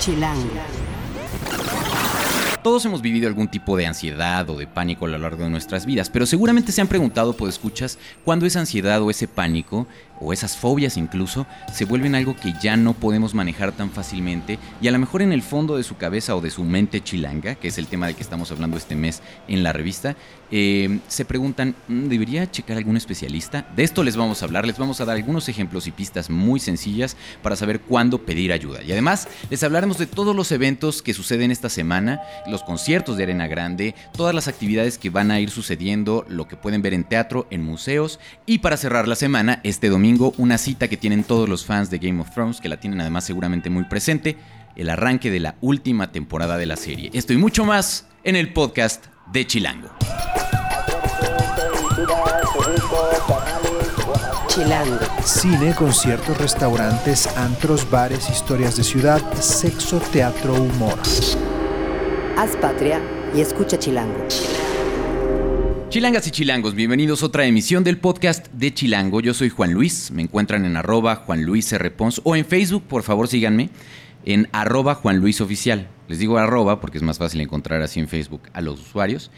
Chilango. Todos hemos vivido algún tipo de ansiedad o de pánico a lo largo de nuestras vidas, pero seguramente se han preguntado, pues escuchas, cuándo esa ansiedad o ese pánico o esas fobias incluso se vuelven algo que ya no podemos manejar tan fácilmente y a lo mejor en el fondo de su cabeza o de su mente chilanga, que es el tema de que estamos hablando este mes en la revista, eh, se preguntan, mm, ¿debería checar algún especialista? De esto les vamos a hablar, les vamos a dar algunos ejemplos y pistas muy sencillas para saber cuándo pedir ayuda. Y además les hablaremos de todos los eventos que suceden esta semana, los conciertos de Arena Grande, todas las actividades que van a ir sucediendo, lo que pueden ver en teatro, en museos y para cerrar la semana, este domingo, una cita que tienen todos los fans de Game of Thrones, que la tienen además seguramente muy presente, el arranque de la última temporada de la serie. Esto y mucho más en el podcast de Chilango. Chilango. Cine, conciertos, restaurantes, antros, bares, historias de ciudad, sexo, teatro, humor. Haz patria y escucha Chilango. Chilangas y chilangos, bienvenidos a otra emisión del podcast de Chilango. Yo soy Juan Luis, me encuentran en arroba Juan Luis R. Pons o en Facebook, por favor síganme, en arroba Juan Luis Oficial. Les digo arroba porque es más fácil encontrar así en Facebook a los usuarios.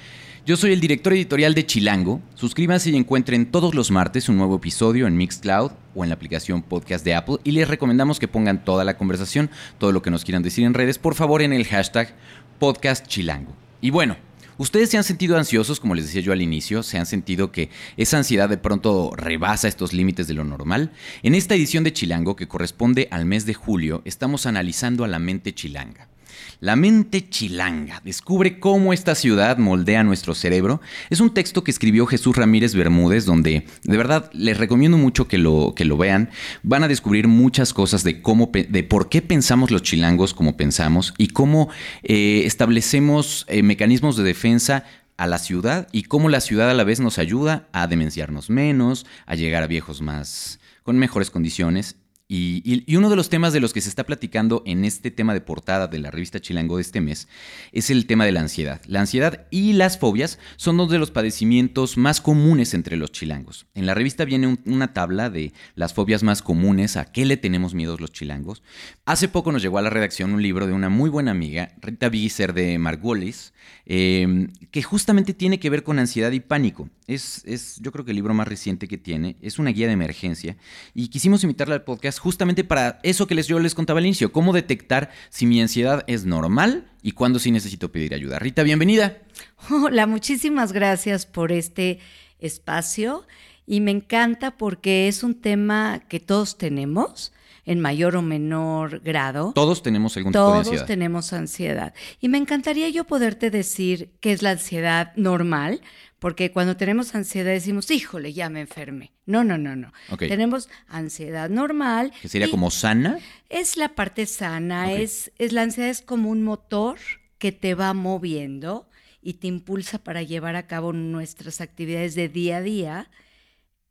Yo soy el director editorial de Chilango. Suscríbanse y encuentren todos los martes un nuevo episodio en Mixcloud o en la aplicación podcast de Apple y les recomendamos que pongan toda la conversación, todo lo que nos quieran decir en redes, por favor en el hashtag podcast Chilango. Y bueno, ¿Ustedes se han sentido ansiosos, como les decía yo al inicio? ¿Se han sentido que esa ansiedad de pronto rebasa estos límites de lo normal? En esta edición de Chilango, que corresponde al mes de julio, estamos analizando a la mente chilanga. La mente chilanga descubre cómo esta ciudad moldea nuestro cerebro. Es un texto que escribió Jesús Ramírez Bermúdez, donde de verdad les recomiendo mucho que lo, que lo vean. Van a descubrir muchas cosas de cómo, de por qué pensamos los chilangos como pensamos y cómo eh, establecemos eh, mecanismos de defensa a la ciudad y cómo la ciudad a la vez nos ayuda a demenciarnos menos, a llegar a viejos más con mejores condiciones y, uno de los temas de los que se está platicando en este tema de portada de la revista Chilango de este mes es el tema de la ansiedad. La ansiedad y las fobias son dos de los padecimientos más comunes entre los chilangos. En la revista viene una tabla de las fobias más comunes, a qué le tenemos miedo los chilangos. Hace poco nos llegó a la redacción un libro de una muy buena amiga, Rita Bigiser de Margolis, eh, que justamente tiene que ver con ansiedad y pánico. Es, es, yo creo que el libro más reciente que tiene, es una guía de emergencia y quisimos invitarla al podcast justamente para eso que les, yo les contaba al inicio, cómo detectar si mi ansiedad es normal y cuándo sí necesito pedir ayuda. Rita, bienvenida. Hola, muchísimas gracias por este espacio y me encanta porque es un tema que todos tenemos en mayor o menor grado. Todos tenemos algún tipo de ansiedad. Todos tenemos ansiedad. Y me encantaría yo poderte decir qué es la ansiedad normal, porque cuando tenemos ansiedad decimos, híjole, ya me enfermé. No, no, no, no. Tenemos ansiedad normal. ¿Que sería como sana? Es la parte sana, es, es la ansiedad es como un motor que te va moviendo y te impulsa para llevar a cabo nuestras actividades de día a día.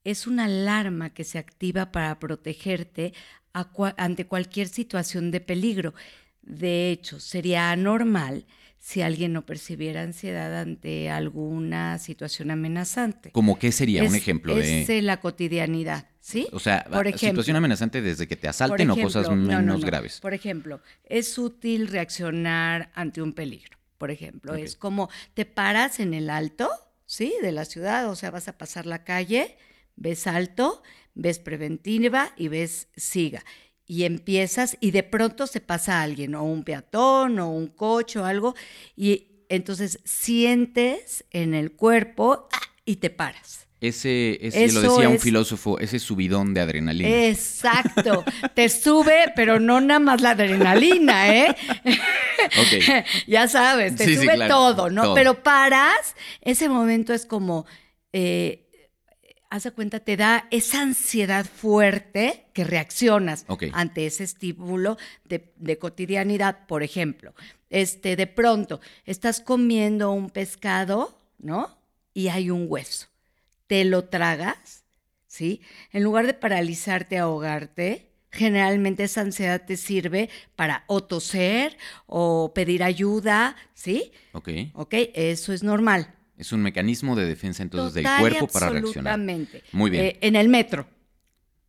Es una alarma que se activa para protegerte ante cualquier situación de peligro. De hecho, sería anormal si alguien no percibiera ansiedad ante alguna situación amenazante. ¿Cómo qué sería un ejemplo de...? Es la cotidianidad, ¿sí? O sea, por ejemplo, situación amenazante desde que te asalten o cosas menos graves. Por ejemplo, es útil reaccionar ante un peligro. Por ejemplo, es como te paras en el alto, ¿sí? De la ciudad, o sea, vas a pasar la calle, ves alto, ves preventiva y ves siga y empiezas y de pronto se pasa alguien, o un peatón, o un coche, o algo, y entonces sientes en el cuerpo ¡ah! y te paras. Ese, ese lo decía un filósofo, ese subidón de adrenalina. Exacto, te sube, pero no nada más la adrenalina, ¿eh? Ok. ya sabes, te sube todo, ¿no? Pero paras, ese momento es como, eh, haz de cuenta, te da esa ansiedad fuerte que reaccionas ante ese estímulo de, cotidianidad. Por ejemplo, este, de pronto estás comiendo un pescado, ¿no? Y hay un hueso. Te lo tragas, ¿sí? En lugar de paralizarte, ahogarte, generalmente esa ansiedad te sirve para o toser o pedir ayuda, ¿sí? Ok. Ok, eso es normal. Es un mecanismo de defensa entonces del cuerpo para reaccionar. Absolutamente. Muy bien. Eh, en el metro,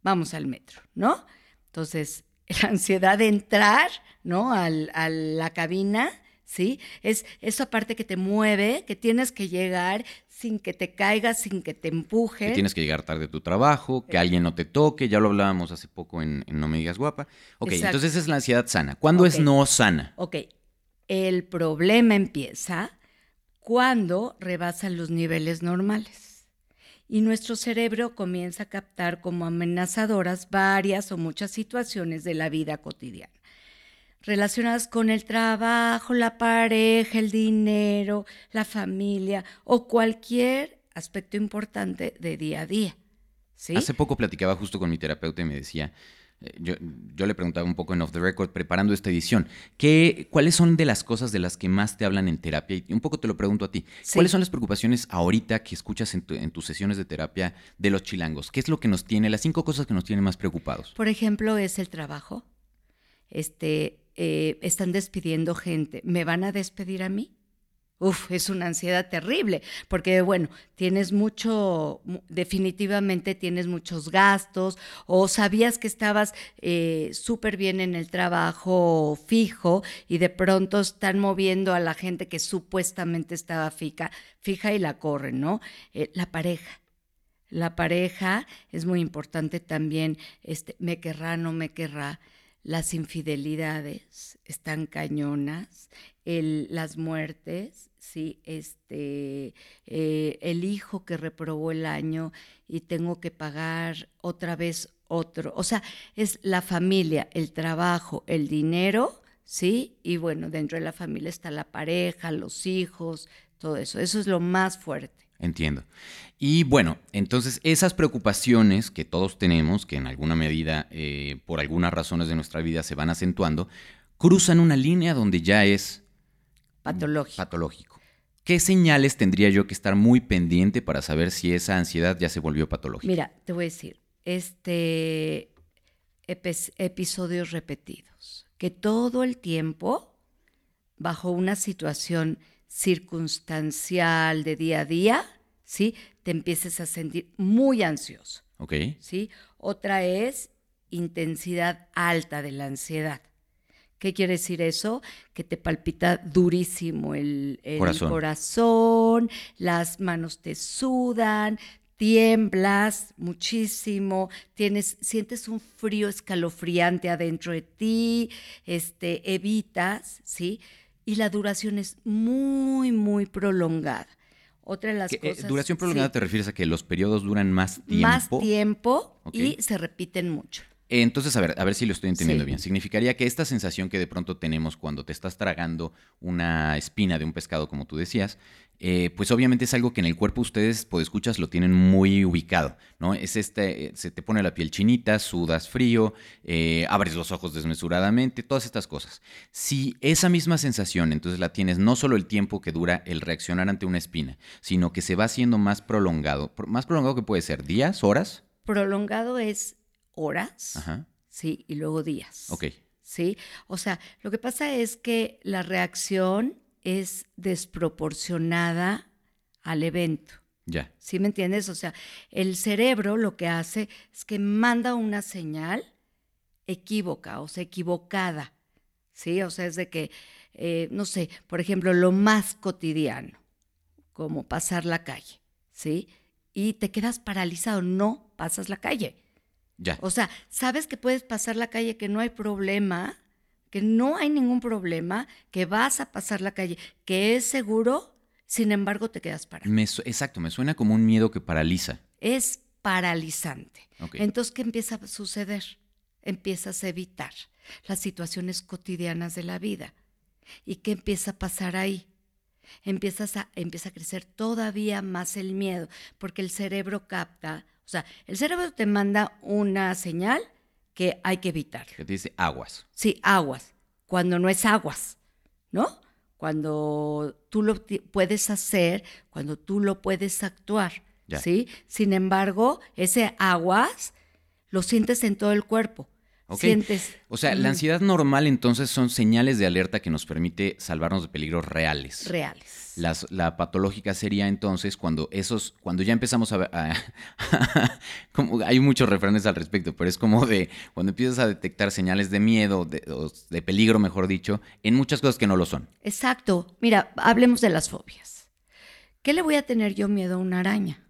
vamos al metro, ¿no? Entonces, la ansiedad de entrar, ¿no? a la cabina, ¿sí? Es esa parte que te mueve, que tienes que llegar sin que te caigas, sin que te empuje. Que tienes que llegar tarde a tu trabajo, que alguien no te toque, ya lo hablábamos hace poco en, No me digas guapa. Ok, entonces es la ansiedad sana. ¿Cuándo es no sana? Ok, el problema empieza cuando rebasan los niveles normales y nuestro cerebro comienza a captar como amenazadoras varias o muchas situaciones de la vida cotidiana relacionadas con el trabajo, la pareja, el dinero, la familia o cualquier aspecto importante de día a día. ¿sí? Hace poco platicaba justo con mi terapeuta y me decía, yo, yo, le preguntaba un poco en Off the Record, preparando esta edición, ¿qué, ¿cuáles son de las cosas de las que más te hablan en terapia? Y un poco te lo pregunto a ti. ¿Cuáles son las preocupaciones ahorita que escuchas en, en, tus sesiones de terapia de los chilangos? ¿Qué es lo que nos tiene, las cinco cosas que nos tienen más preocupados? Por ejemplo, es el trabajo. Este, eh, están despidiendo gente, ¿me van a despedir a mí? Uf, es una ansiedad terrible, porque bueno, tienes mucho, definitivamente tienes muchos gastos, o sabías que estabas eh, súper bien en el trabajo fijo y de pronto están moviendo a la gente que supuestamente estaba fija, fija y la corren, ¿no? Eh, la pareja. La pareja es muy importante también, este, me querrá, no me querrá las infidelidades están cañonas, las muertes, sí, este, eh, el hijo que reprobó el año y tengo que pagar otra vez otro. O sea, es la familia, el trabajo, el dinero, sí, y bueno, dentro de la familia está la pareja, los hijos, todo eso. Eso es lo más fuerte. Entiendo. Y bueno, entonces esas preocupaciones que todos tenemos, que en alguna medida, eh, por algunas razones de nuestra vida se van acentuando, cruzan una línea donde ya es patológico. patológico. ¿Qué señales tendría yo que estar muy pendiente para saber si esa ansiedad ya se volvió patológica? Mira, te voy a decir, este episodios repetidos, que todo el tiempo, bajo una situación circunstancial de día a día, ¿sí? Te empieces a sentir muy ansioso. Ok. ¿Sí? Otra es intensidad alta de la ansiedad. ¿Qué quiere decir eso? Que te palpita durísimo el, corazón. las manos te sudan, tiemblas muchísimo, tienes, sientes un frío escalofriante adentro de ti, este, evitas, ¿sí? y la duración es muy, muy prolongada. Otra de las eh, cosas. ¿Duración prolongada te refieres a que los periodos duran más tiempo? Más tiempo y se repiten mucho. Entonces, a ver, a ver si lo estoy entendiendo bien. Significaría que esta sensación que de pronto tenemos cuando te estás tragando una espina de un pescado, como tú decías, eh, pues obviamente es algo que en el cuerpo ustedes, pues escuchas, lo tienen muy ubicado, ¿no? Es este, eh, se te pone la piel chinita, sudas frío, eh, abres los ojos desmesuradamente, todas estas cosas. Si esa misma sensación entonces la tienes no solo el tiempo que dura el reaccionar ante una espina, sino que se va haciendo más prolongado, más prolongado que puede ser días, horas. Prolongado es horas, sí, y luego días. Ok. Sí, o sea, lo que pasa es que la reacción es desproporcionada al evento. Ya. ¿Sí me entiendes? O sea, el cerebro lo que hace es que manda una señal equívoca, o sea, equivocada. ¿Sí? O sea, es de que, eh, no sé, por ejemplo, lo más cotidiano, como pasar la calle, ¿sí? Y te quedas paralizado, no pasas la calle. O sea, sabes que puedes pasar la calle, que no hay problema, que no hay ningún problema, que vas a pasar la calle, que es seguro, sin embargo te quedas parado. exacto, me suena como un miedo que paraliza. Es paralizante. Entonces, ¿qué empieza a suceder? Empiezas a evitar las situaciones cotidianas de la vida. ¿Y qué empieza a pasar ahí? Empiezas a, empieza a crecer todavía más el miedo, porque el cerebro capta sea, el cerebro te manda una señal que hay que evitar. Que te dice aguas. Sí, aguas. Cuando no es aguas, ¿no? Cuando tú lo puedes hacer, cuando tú lo puedes actuar, ¿sí? Sin embargo, ese aguas lo sientes en todo el cuerpo. Sientes. O sea, la ansiedad normal entonces son señales de alerta que nos permite salvarnos de peligros reales. Reales. La patológica sería entonces cuando esos, cuando ya empezamos a, como, hay muchos refranes al respecto, pero es como de cuando empiezas a detectar señales de miedo, de, de peligro, mejor dicho, en muchas cosas que no lo son. Exacto. Mira, hablemos de las fobias. ¿Qué le voy a tener yo miedo a una araña?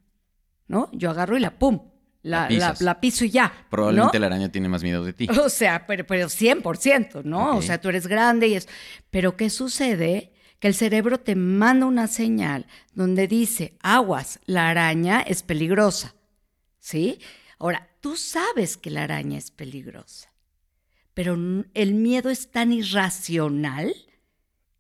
¿No? Yo agarro y la pum, la, la, piso y ya. Probablemente la araña tiene más miedo de ti. O sea, pero, pero 100%, ¿no? O sea, tú eres grande y es... Pero ¿qué sucede? Que el cerebro te manda una señal donde dice, aguas, la araña es peligrosa. ¿Sí? Ahora, tú sabes que la araña es peligrosa, pero el miedo es tan irracional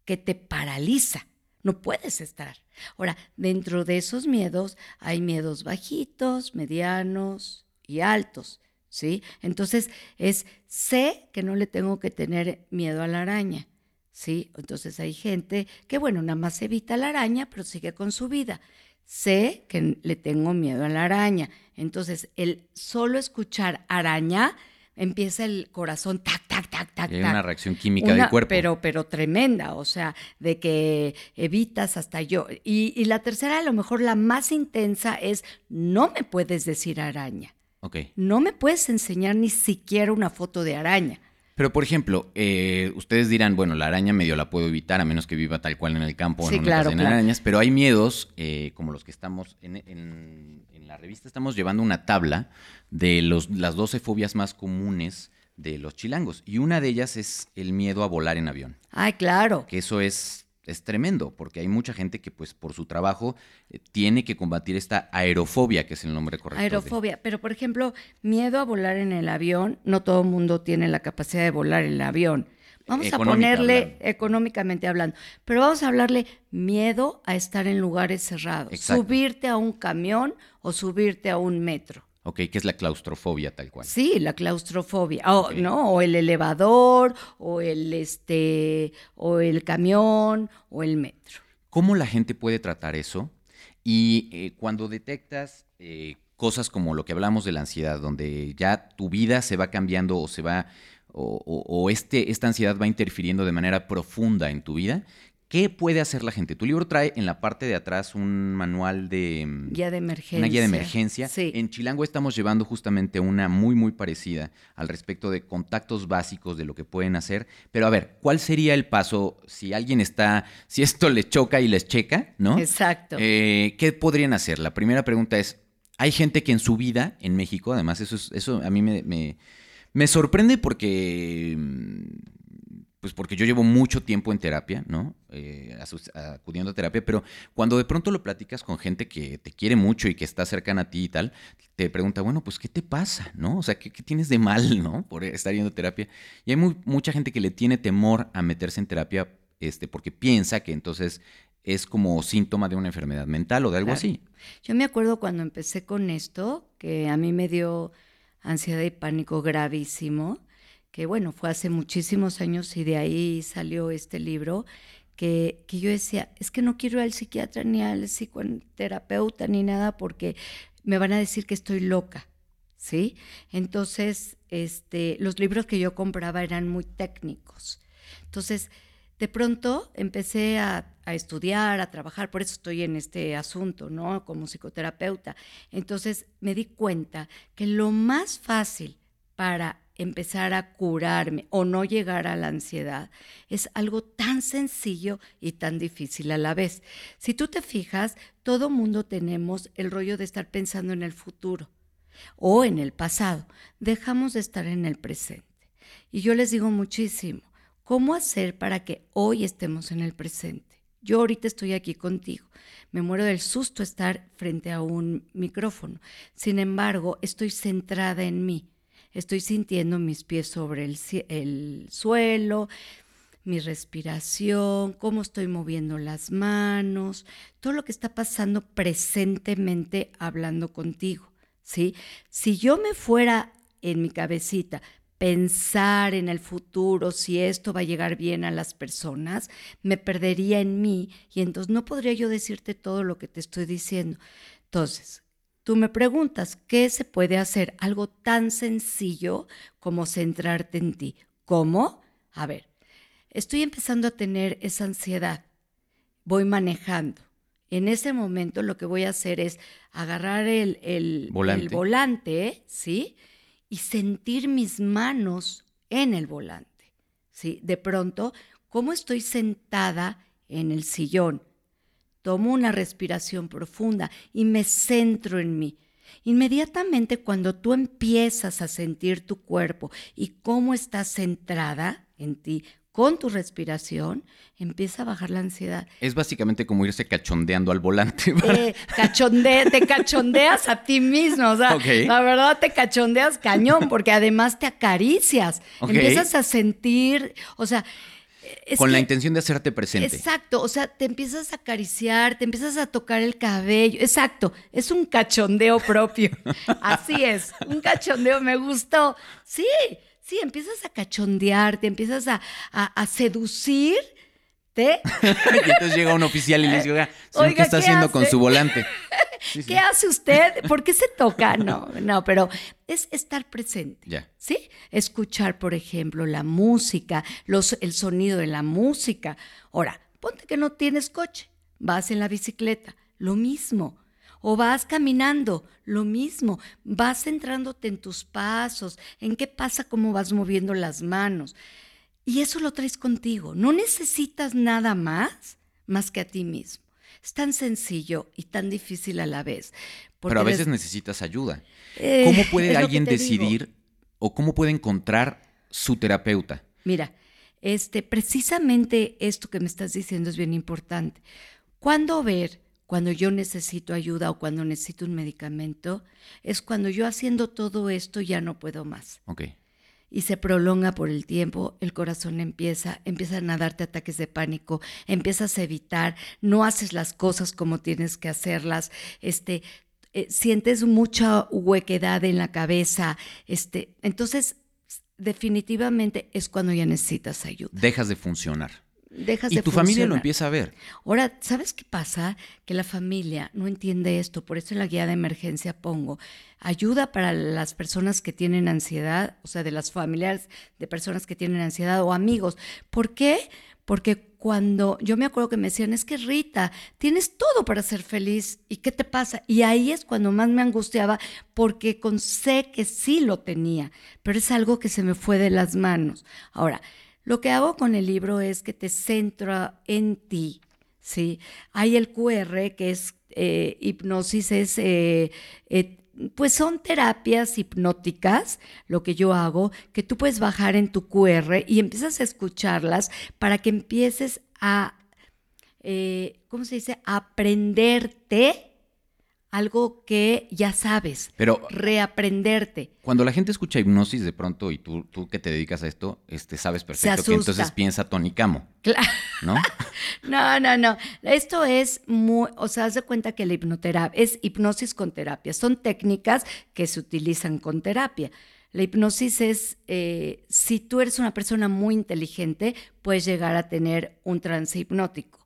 que te paraliza. No puedes estar. Ahora, dentro de esos miedos hay miedos bajitos, medianos y altos, ¿sí? Entonces es, sé que no le tengo que tener miedo a la araña, ¿sí? Entonces hay gente que, bueno, nada más evita la araña, pero sigue con su vida. Sé que le tengo miedo a la araña. Entonces, el solo escuchar araña empieza el corazón tac, tac, tac, tac. hay una reacción química del cuerpo. Pero, pero tremenda, o sea, de que evitas hasta yo. Y, y, la tercera, a lo mejor la más intensa, es no me puedes decir araña. Ok. No me puedes enseñar ni siquiera una foto de araña. Pero, por ejemplo, eh, ustedes dirán, bueno, la araña medio la puedo evitar a menos que viva tal cual en el campo o en una arañas, pero hay miedos, eh, como los que estamos en, en, la revista, estamos llevando una tabla de los, las 12 fobias más comunes de los chilangos. Y una de ellas es el miedo a volar en avión. Ay, claro. Que eso es es tremendo, porque hay mucha gente que pues por su trabajo eh, tiene que combatir esta aerofobia, que es el nombre correcto. Aerofobia, pero por ejemplo, miedo a volar en el avión, no todo el mundo tiene la capacidad de volar en el avión. Vamos a ponerle económicamente hablando, pero vamos a hablarle miedo a estar en lugares cerrados, subirte a un camión o subirte a un metro. Ok, ¿qué es la claustrofobia tal cual? Sí, la claustrofobia. O, ¿no? o el elevador, o el, este, o el camión, o el metro. ¿Cómo la gente puede tratar eso? Y eh, cuando detectas eh, cosas como lo que hablamos de la ansiedad, donde ya tu vida se va cambiando o se va, o, o este, esta ansiedad va interfiriendo de manera profunda en tu vida, ¿Qué puede hacer la gente? Tu libro trae en la parte de atrás un manual de... Mm, guía de emergencia. Una guía de emergencia. Sí. En Chilango estamos llevando justamente una muy, muy parecida al respecto de contactos básicos de lo que pueden hacer. Pero a ver, ¿cuál sería el paso si alguien está, si esto les choca y les checa, ¿no? Exacto. Eh, ¿Qué podrían hacer? La primera pregunta es, hay gente que en su vida, en México, además eso, eso a mí me, me, me sorprende porque mm, pues porque yo llevo mucho tiempo en terapia, ¿no? Eh, acudiendo a terapia, pero cuando de pronto lo platicas con gente que te quiere mucho y que está cercana a ti y tal, te pregunta, bueno, pues, ¿qué te pasa, no? O sea, ¿qué, tienes de mal, no? Por estar yendo a terapia. Y hay mucha gente que le tiene temor a meterse en terapia este, porque piensa que entonces es como síntoma de una enfermedad mental o de algo así. Yo me acuerdo cuando empecé con esto, que a mí me dio ansiedad y pánico gravísimo que bueno, fue hace muchísimos años y de ahí salió este libro, que, que yo decía, es que no quiero al psiquiatra ni al psicoterapeuta ni nada porque me van a decir que estoy loca, ¿sí? Entonces, este, los libros que yo compraba eran muy técnicos. Entonces, de pronto empecé a, a, estudiar, a trabajar, por eso estoy en este asunto, ¿no? Como psicoterapeuta. Entonces me di cuenta que lo más fácil para empezar a curarme o no llegar a la ansiedad es algo tan sencillo y tan difícil a la vez. Si tú te fijas, todo mundo tenemos el rollo de estar pensando en el futuro o en el pasado. Dejamos de estar en el presente. Y yo les digo muchísimo, ¿cómo hacer para que hoy estemos en el presente? Yo ahorita estoy aquí contigo. Me muero del susto estar frente a un micrófono. Sin embargo, estoy centrada en mí estoy sintiendo mis pies sobre el, suelo, mi respiración, cómo estoy moviendo las manos, todo lo que está pasando presentemente hablando contigo, ¿sí? Si yo me fuera en mi cabecita pensar en el futuro, si esto va a llegar bien a las personas, me perdería en mí y entonces no podría yo decirte todo lo que te estoy diciendo. Entonces, tú me preguntas, ¿qué se puede hacer? Algo tan sencillo como centrarte en ti. ¿Cómo? A ver, estoy empezando a tener esa ansiedad. Voy manejando. En ese momento lo que voy a hacer es agarrar el, volante. el volante, ¿sí? Y sentir mis manos en el volante, ¿sí? De pronto, ¿cómo estoy sentada en el sillón? Tomo una respiración profunda y me centro en mí. Inmediatamente cuando tú empiezas a sentir tu cuerpo y cómo estás centrada en ti con tu respiración, empieza a bajar la ansiedad. Es básicamente como irse cachondeando al volante. Eh, te cachondeas a ti mismo, o sea, la verdad te cachondeas cañón, porque además te acaricias, empiezas a sentir, o sea, con la intención de hacerte presente. Exacto, o sea, te empiezas a acariciar, te empiezas a tocar el cabello. Exacto, es un cachondeo propio. Así es, un cachondeo, me gustó. Sí, sí, empiezas a cachondear, te empiezas a, a, seducir. y entonces llega un oficial y le dice, oiga, ¿qué está haciendo con su volante? ¿Qué hace usted? ¿Por qué se toca? No, no, pero es estar presente. ¿Sí? Escuchar, por ejemplo, la música, los, el sonido de la música. Ahora, ponte que no tienes coche, vas en la bicicleta, lo mismo. O vas caminando, lo mismo. Vas centrándote en tus pasos, en qué pasa, cómo vas moviendo las manos. Y eso lo traes contigo. No necesitas nada más más que a ti mismo. Es tan sencillo y tan difícil a la vez. Pero a veces necesitas ayuda. Eh, ¿Cómo puede alguien decidir o cómo puede encontrar su terapeuta? Mira, este, precisamente esto que me estás diciendo es bien importante. ¿Cuándo ver cuando yo necesito ayuda o cuando necesito un medicamento? Es cuando yo haciendo todo esto ya no puedo más. Ok y se prolonga por el tiempo, el corazón empieza, empiezan a darte ataques de pánico, empiezas a evitar, no haces las cosas como tienes que hacerlas, este, eh, sientes mucha huequedad en la cabeza, este, entonces definitivamente es cuando ya necesitas ayuda. Dejas de funcionar y tu familia lo empieza a ver. Ahora, ¿sabes qué pasa? Que la familia no entiende esto, por eso en la guía de emergencia pongo ayuda para las personas que tienen ansiedad, o sea, de las familiares de personas que tienen ansiedad o amigos. ¿Por qué? Porque cuando yo me acuerdo que me decían, es que Rita, tienes todo para ser feliz, ¿y qué te pasa? Y ahí es cuando más me angustiaba, porque con sé que sí lo tenía, pero es algo que se me fue de las manos. Ahora, lo que hago con el libro es que te centra en ti, ¿sí? Hay el QR, que es eh, hipnosis, es, eh, eh, pues son terapias hipnóticas, lo que yo hago, que tú puedes bajar en tu QR y empiezas a escucharlas para que empieces a, ¿cómo se dice? Aprenderte algo que ya sabes, pero reaprenderte. Cuando la gente escucha hipnosis de pronto y tú, tú que te dedicas a esto, este, sabes perfecto que entonces piensa tonicamo. Claro. ¿No? no, no, no. Esto es muy, o sea, haz de cuenta que la hipnoterapia es hipnosis con terapia. Son técnicas que se utilizan con terapia. La hipnosis es, eh, si tú eres una persona muy inteligente, puedes llegar a tener un trance hipnótico.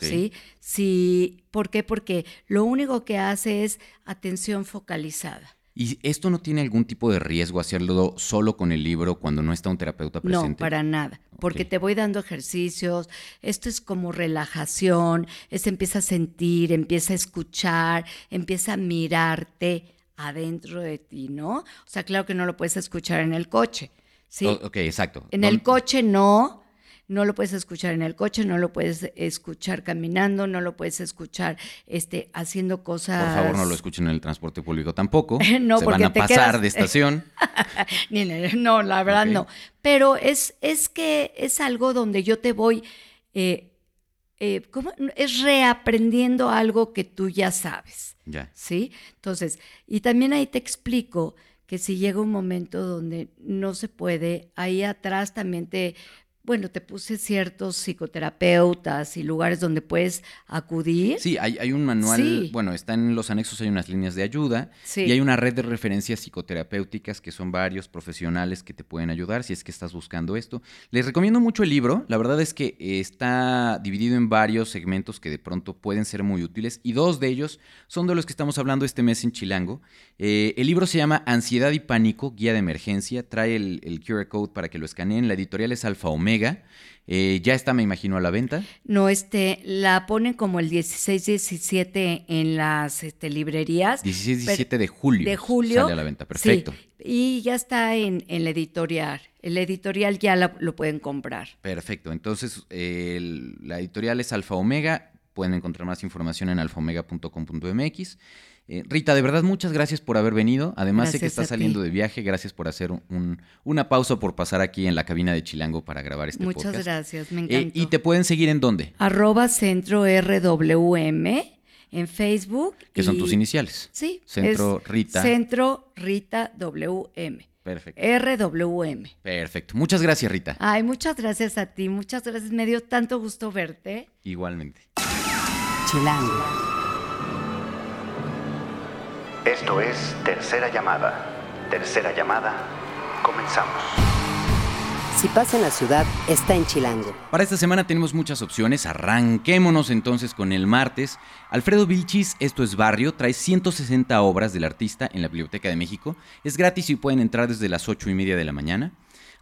¿Sí? sí. ¿Por qué? Porque lo único que hace es atención focalizada. ¿Y esto no tiene algún tipo de riesgo hacerlo solo con el libro cuando no está un terapeuta presente? No, para nada, porque te voy dando ejercicios, esto es como relajación, es empieza a sentir, empieza a escuchar, empieza a mirarte adentro de ti, ¿no? O sea, claro que no lo puedes escuchar en el coche, ¿sí? ok, exacto. En el coche no, no lo puedes escuchar en el coche, no lo puedes escuchar caminando, no lo puedes escuchar este, haciendo cosas. Por favor, no lo escuchen en el transporte público tampoco. no, Se van a pasar de estación. no, la verdad no. Pero es, es que es algo donde yo te voy. Eh, eh, ¿cómo? Es reaprendiendo algo que tú ya sabes. Ya. ¿Sí? Entonces, y también ahí te explico que si llega un momento donde no se puede, ahí atrás también te bueno, te puse ciertos psicoterapeutas y lugares donde puedes acudir. Sí, hay, un manual, bueno, está en los anexos, hay unas líneas de ayuda y hay una red de referencias psicoterapéuticas que son varios profesionales que te pueden ayudar si es que estás buscando esto. Les recomiendo mucho el libro, la verdad es que está dividido en varios segmentos que de pronto pueden ser muy útiles y dos de ellos son de los que estamos hablando este mes en Chilango. Eh, el libro se llama Ansiedad y Pánico, Guía de Emergencia, trae el, el QR Code para que lo escaneen, la editorial es Alfa Omega eh, ya está, me imagino, a la venta. No, este, la ponen como el 16-17 en las este, librerías. 16-17 de julio. De julio. Sale a la venta, perfecto. y ya está en, en la editorial. El editorial ya lo pueden comprar. Perfecto. Entonces, la editorial es Alfa Omega. Pueden encontrar más información en alfaomega.com.mx. Eh, Rita, de verdad, muchas gracias por haber venido. Además, sé que estás saliendo de viaje. Gracias por hacer una pausa, por pasar aquí en la cabina de Chilango para grabar este muchas podcast. Muchas gracias, me eh, encanta. ¿Y te pueden seguir en dónde? Arroba Centro RWM en Facebook. Que son tus iniciales. Sí. Centro Rita. Centro Rita WM. Perfecto. RWM. Perfecto. Muchas gracias, Rita. Ay, muchas gracias a ti. Muchas gracias. Me dio tanto gusto verte. Igualmente. Chilango. Esto es Tercera Llamada. Tercera Llamada. Comenzamos. Si pasa en la ciudad, está en Chilango. Para esta semana tenemos muchas opciones. Arranquémonos entonces con el martes. Alfredo Vilchis, esto es Barrio, trae 160 obras del artista en la Biblioteca de México. Es gratis y pueden entrar desde las 8 y media de la mañana.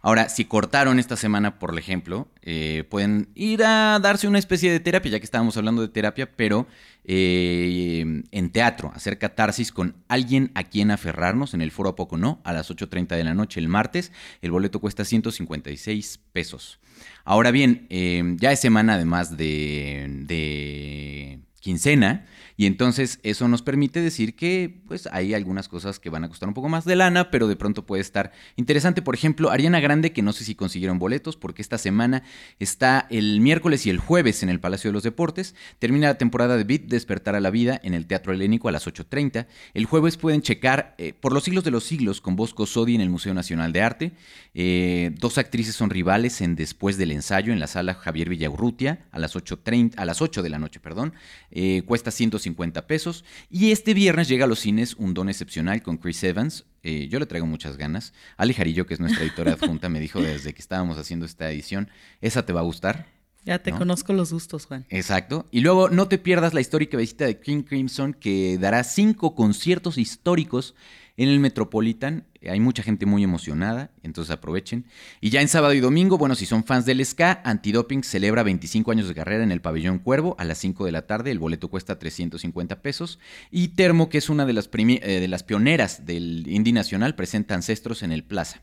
Ahora, si cortaron esta semana, por ejemplo, eh, pueden ir a darse una especie de terapia, ya que estábamos hablando de terapia, pero eh, en teatro, hacer catarsis con alguien a quien aferrarnos en el foro a poco no, a las 8.30 de la noche el martes. El boleto cuesta 156 pesos. Ahora bien, eh, ya es semana además de, de quincena. Y entonces eso nos permite decir que pues hay algunas cosas que van a costar un poco más de lana, pero de pronto puede estar interesante. Por ejemplo, Ariana Grande, que no sé si consiguieron boletos, porque esta semana está el miércoles y el jueves en el Palacio de los Deportes. Termina la temporada de Beat Despertar a la Vida en el Teatro Helénico a las 8.30. El jueves pueden checar eh, Por los siglos de los siglos con Bosco Sodi en el Museo Nacional de Arte. Eh, dos actrices son rivales en Después del ensayo en la sala Javier Villaurrutia a las 8.30, a las 8 de la noche, perdón. Eh, cuesta 150 pesos. Y este viernes llega a los cines un don excepcional con Chris Evans. Eh, yo le traigo muchas ganas. Ali Jarillo, que es nuestra editora adjunta, me dijo desde que estábamos haciendo esta edición, esa te va a gustar. Ya te conozco los gustos, Juan. Exacto. Y luego no te pierdas la histórica visita de King Crimson, que dará cinco conciertos históricos en el Metropolitan. Hay mucha gente muy emocionada, entonces aprovechen. Y ya en sábado y domingo, bueno, si son fans del ska, Antidoping celebra 25 años de carrera en el Pabellón Cuervo a las 5 de la tarde. El boleto cuesta 350 pesos. Y Termo, que es una de las, eh, de las pioneras del Indie Nacional, presenta Ancestros en el Plaza.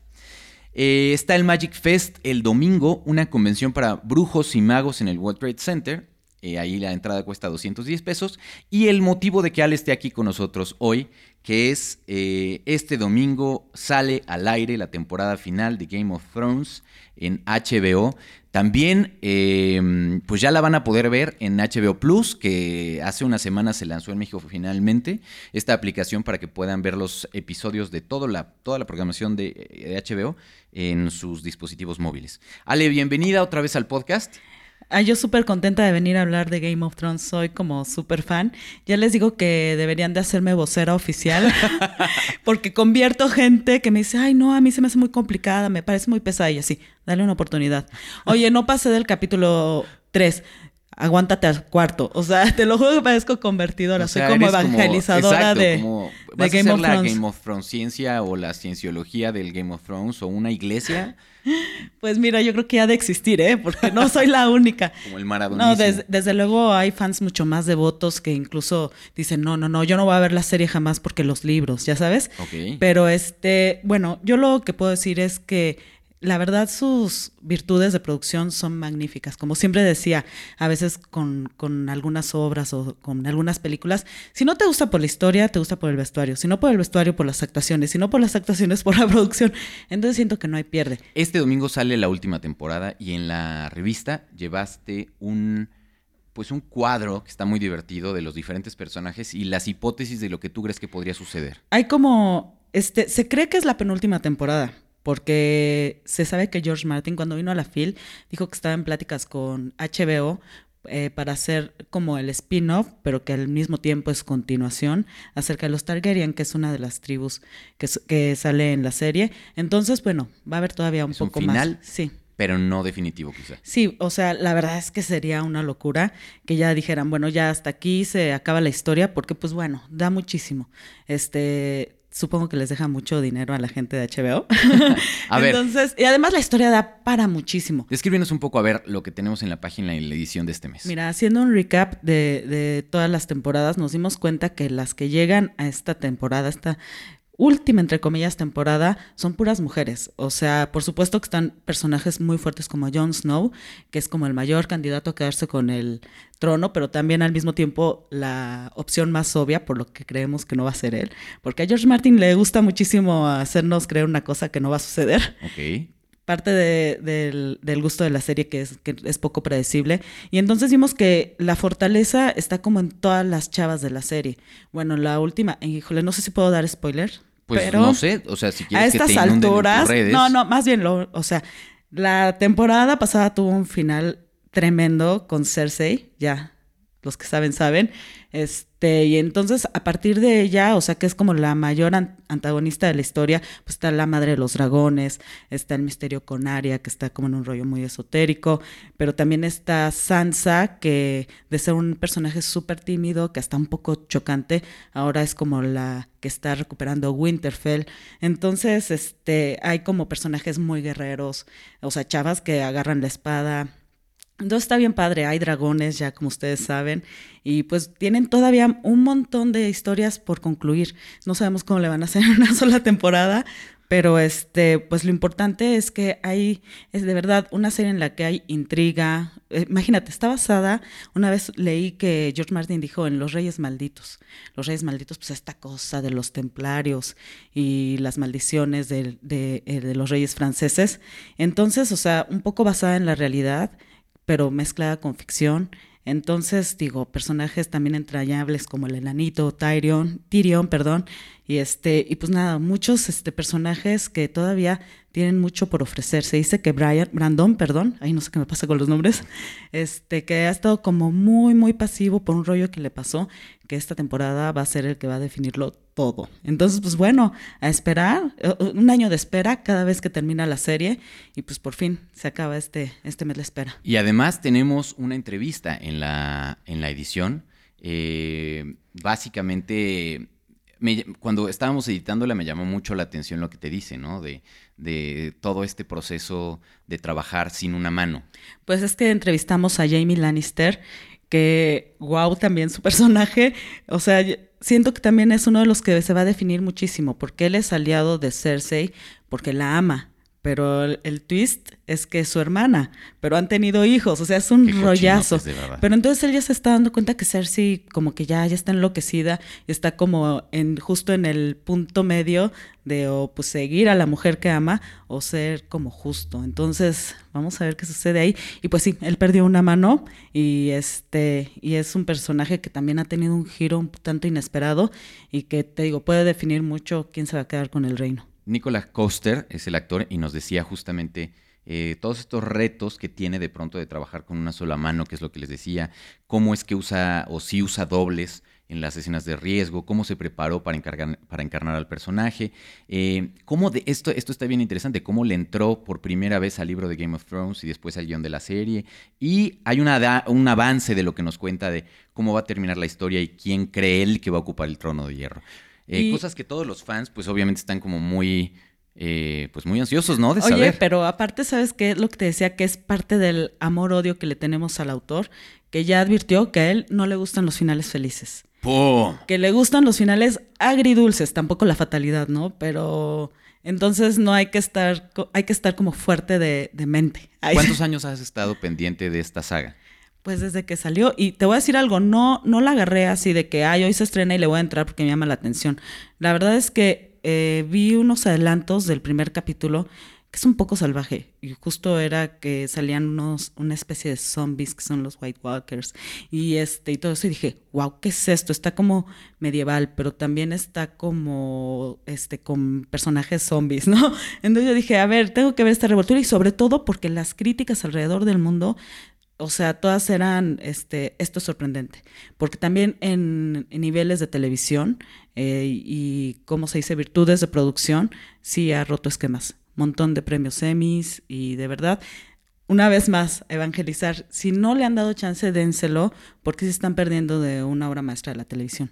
Eh, está el Magic Fest el domingo, una convención para brujos y magos en el World Trade Center. Eh, ahí la entrada cuesta 210 pesos. Y el motivo de que Al esté aquí con nosotros hoy que es eh, este domingo sale al aire la temporada final de Game of Thrones en HBO. También, em, pues ya la van a poder ver en HBO Plus, que hace una semana se lanzó en México finalmente, esta aplicación para que puedan ver los episodios de toda la, toda la programación de HBO en sus dispositivos móviles. Ale, bienvenida otra vez al podcast. Ah, yo súper contenta de venir a hablar de Game of Thrones, soy como súper fan. Ya les digo que deberían de hacerme vocera oficial, porque convierto gente que me dice, ay, no, a mí se me hace muy complicada, me parece muy pesada y así, dale una oportunidad. Oye, no pasé del capítulo 3 aguántate al cuarto. O sea, te lo juro que parezco convertidora. Soy como evangelizadora de, Game of la Game of Thrones ciencia o la cienciología del Game of Thrones o una iglesia. Pues mira, yo creo que ha de existir, ¿eh? Porque no soy la única. Como el Maradona. No, desde luego hay fans mucho más devotos que incluso dicen, no, no, no, yo no voy a ver la serie jamás porque los libros, ya sabes. Ok. Pero este, bueno, yo lo que puedo decir es que la verdad sus virtudes de producción son magníficas. Como siempre decía, a veces con, algunas obras o con algunas películas, si no te gusta por la historia, te gusta por el vestuario. Si no por el vestuario, por las actuaciones. Si no por las actuaciones, por la producción. Entonces siento que no hay pierde. Este domingo sale la última temporada y en la revista llevaste un pues un cuadro que está muy divertido de los diferentes personajes y las hipótesis de lo que tú crees que podría suceder. Hay como, este, se cree que es la penúltima temporada porque se sabe que George Martin cuando vino a la FIL dijo que estaba en pláticas con HBO eh, para hacer como el spin-off, pero que al mismo tiempo es continuación acerca de los Targaryen, que es una de las tribus que, que sale en la serie. Entonces, bueno, va a haber todavía un poco final, más. Sí. Pero no definitivo, quizá. Sí, o sea, la verdad es que sería una locura que ya dijeran, bueno, ya hasta aquí se acaba la historia, porque pues bueno, da muchísimo. Este, supongo que les deja mucho dinero a la gente de HBO. a ver. Entonces, y además la historia da para muchísimo. Descríbenos un poco a ver lo que tenemos en la página y la edición de este mes. Mira, haciendo un recap de, de todas las temporadas, nos dimos cuenta que las que llegan a esta temporada, esta última, entre comillas, temporada son puras mujeres. O sea, por supuesto que están personajes muy fuertes como Jon Snow, que es como el mayor candidato a quedarse con el trono, pero también al mismo tiempo la opción más obvia, por lo que creemos que no va a ser él. Porque a George Martin le gusta muchísimo hacernos creer una cosa que no va a suceder. Ok parte del, del, gusto de la serie que es, que es poco predecible. Y entonces vimos que la fortaleza está como en todas las chavas de la serie. Bueno, la última, híjole, no sé si puedo dar spoiler. Pues pero no sé, o sea, si quieres a estas que te alturas, no, no, más bien lo, o sea, la temporada pasada tuvo un final tremendo con Cersei, ya los que saben saben, este, y entonces a partir de ella, o sea que es como la mayor antagonista de la historia, pues está la madre de los dragones, está el misterio con Arya, que está como en un rollo muy esotérico, pero también está Sansa, que de ser un personaje súper tímido, que hasta un poco chocante, ahora es como la que está recuperando Winterfell. Entonces, este, hay como personajes muy guerreros, o sea, chavas que agarran la espada, entonces está bien padre, hay dragones ya como ustedes saben y pues tienen todavía un montón de historias por concluir. No sabemos cómo le van a hacer en una sola temporada, pero este pues lo importante es que hay es de verdad una serie en la que hay intriga. Eh, imagínate, está basada, una vez leí que George Martin dijo en Los Reyes Malditos. Los Reyes Malditos pues esta cosa de los templarios y las maldiciones de, de, eh, de los reyes franceses. Entonces, o sea, un poco basada en la realidad pero mezclada con ficción. Entonces, digo, personajes también entrañables como el enanito, Tyrion, Tyrion, perdón, y este, y pues nada, muchos este, personajes que todavía tienen mucho por ofrecer. Se dice que Brian, Brandon, perdón, ahí no sé qué me pasa con los nombres, este, que ha estado como muy, muy pasivo por un rollo que le pasó, que esta temporada va a ser el que va a definirlo todo. Entonces, pues bueno, a esperar, eh, un año de espera cada vez que termina la serie y pues por fin se acaba este, este mes de espera. Y además tenemos una entrevista en la, en la edición. Eh, básicamente cuando estábamos editándola me llamó mucho la atención lo que te dice, ¿no? De, de todo este proceso de trabajar sin una mano. Pues es que entrevistamos a Jamie Lannister, que, wow, también su personaje, o sea, siento que también es uno de los que se va a definir muchísimo, porque él es aliado de Cersei, porque la ama, pero el, twist es que es su hermana, pero han tenido hijos, o sea, es un rollazo. pero entonces él ya se está dando cuenta que Cersei como que ya, ya está enloquecida, está como en justo en el punto medio de o pues seguir a la mujer que ama o ser como justo. Entonces, vamos a ver qué sucede ahí. Y pues sí, él perdió una mano y este y es un personaje que también ha tenido un giro un tanto inesperado y que te digo, puede definir mucho quién se va a quedar con el reino. Nicolas Coster es el actor y nos decía justamente eh, todos estos retos que tiene de pronto de trabajar con una sola mano, que es lo que les decía, cómo es que usa o si usa dobles en las escenas de riesgo, cómo se preparó para, para encarnar al personaje, eh, cómo de, esto, esto está bien interesante, cómo le entró por primera vez al libro de Game of Thrones y después al guion de la serie, y hay una un avance de lo que nos cuenta de cómo va a terminar la historia y quién cree él que va a ocupar el trono de hierro. Eh, cosas que todos los fans, pues obviamente están como muy, eh, pues muy ansiosos, ¿no? De Oye, pero aparte, ¿sabes qué? Lo que te decía, que es parte del amor-odio que le tenemos al autor, que ya advirtió que a él no le gustan los finales felices. Que le gustan los finales agridulces, tampoco la fatalidad, ¿no? Pero entonces no hay que estar, hay que estar como fuerte de, de mente. ¿Cuántos años has estado pendiente de esta saga? Pues desde que salió, y te voy a decir algo, no, no la agarré así de que, ay, hoy se estrena y le voy a entrar porque me llama la atención. La verdad es que eh, vi unos adelantos del primer capítulo que es un poco salvaje. Y justo era que salían unos, una especie de zombies que son los White Walkers. Y este, y todo eso. Y dije, wow, ¿qué es esto? Está como medieval, pero también está como este, con personajes zombies, ¿no? Entonces yo dije, a ver, tengo que ver esta revoltura. Y sobre todo porque las críticas alrededor del mundo o sea, todas eran, este, esto es sorprendente, porque también en, niveles de televisión eh, y, ¿cómo se dice?, virtudes de producción, sí ha roto esquemas montón de premios Emmys y de verdad, una vez más, evangelizar. Si no le han dado chance, dénselo, porque se están perdiendo de una obra maestra de la televisión.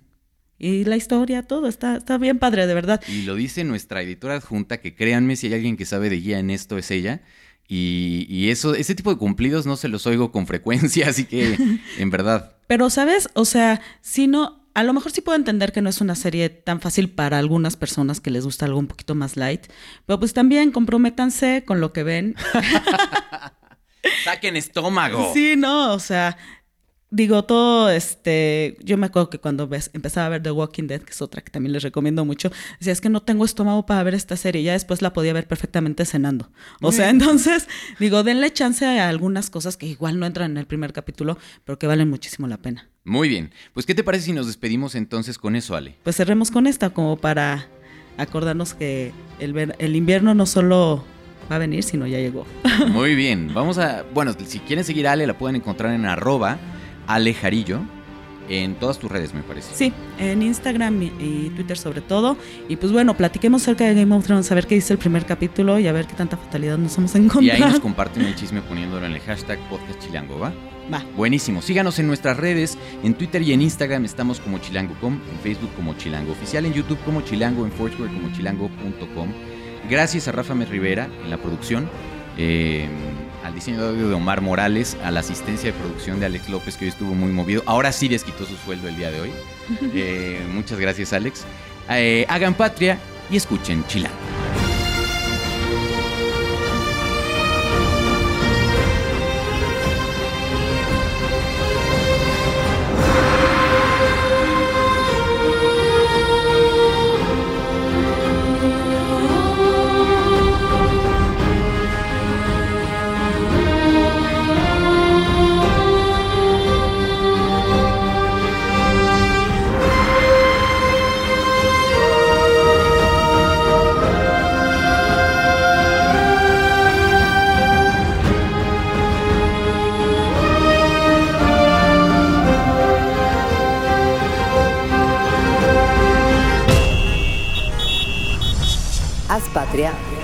Y la historia, todo, está, está bien padre, de verdad. Y lo dice nuestra editora adjunta, que créanme, si hay alguien que sabe de guía en esto, es ella. Y, y, eso, ese tipo de cumplidos no se los oigo con frecuencia, así que en verdad. Pero, ¿sabes? O sea, si no, a lo mejor sí puedo entender que no es una serie tan fácil para algunas personas que les gusta algo un poquito más light, pero pues también comprométanse con lo que ven. Saquen estómago. Sí, no, o sea, digo, todo, este, yo me acuerdo que cuando ves, empezaba a ver The Walking Dead, que es otra que también les recomiendo mucho, decía, es que no tengo estómago para ver esta serie, ya después la podía ver perfectamente cenando. O sea, entonces, digo, denle chance a algunas cosas que igual no entran en el primer capítulo, pero que valen muchísimo la pena. Muy bien, pues ¿qué te parece si nos despedimos entonces con eso, Ale? Pues cerremos con esta, como para acordarnos que el, el invierno no solo va a venir, sino ya llegó. Muy bien, vamos a, bueno, si quieren seguir a Ale, la pueden encontrar en arroba Alejarillo en todas tus redes, me parece. Sí, en Instagram y, Twitter sobre todo. Y pues bueno, platiquemos acerca de Game of Thrones, a ver qué dice el primer capítulo y a ver qué tanta fatalidad nos hemos encontrado. Y ahí nos comparten el chisme poniéndolo en el hashtag podcast chilango, ¿va? Va. Buenísimo. Síganos en nuestras redes, en Twitter y en Instagram estamos como chilango.com, en Facebook como chilango oficial, en YouTube como chilango, en Foursquare como chilango.com. Gracias a Rafa Mes Rivera en la producción. Eh, al diseño de audio de Omar Morales, a la asistencia de producción de Alex López, que hoy estuvo muy movido. Ahora sí desquitó su sueldo el día de hoy. Eh, muchas gracias, Alex. Eh, hagan patria y escuchen Chila.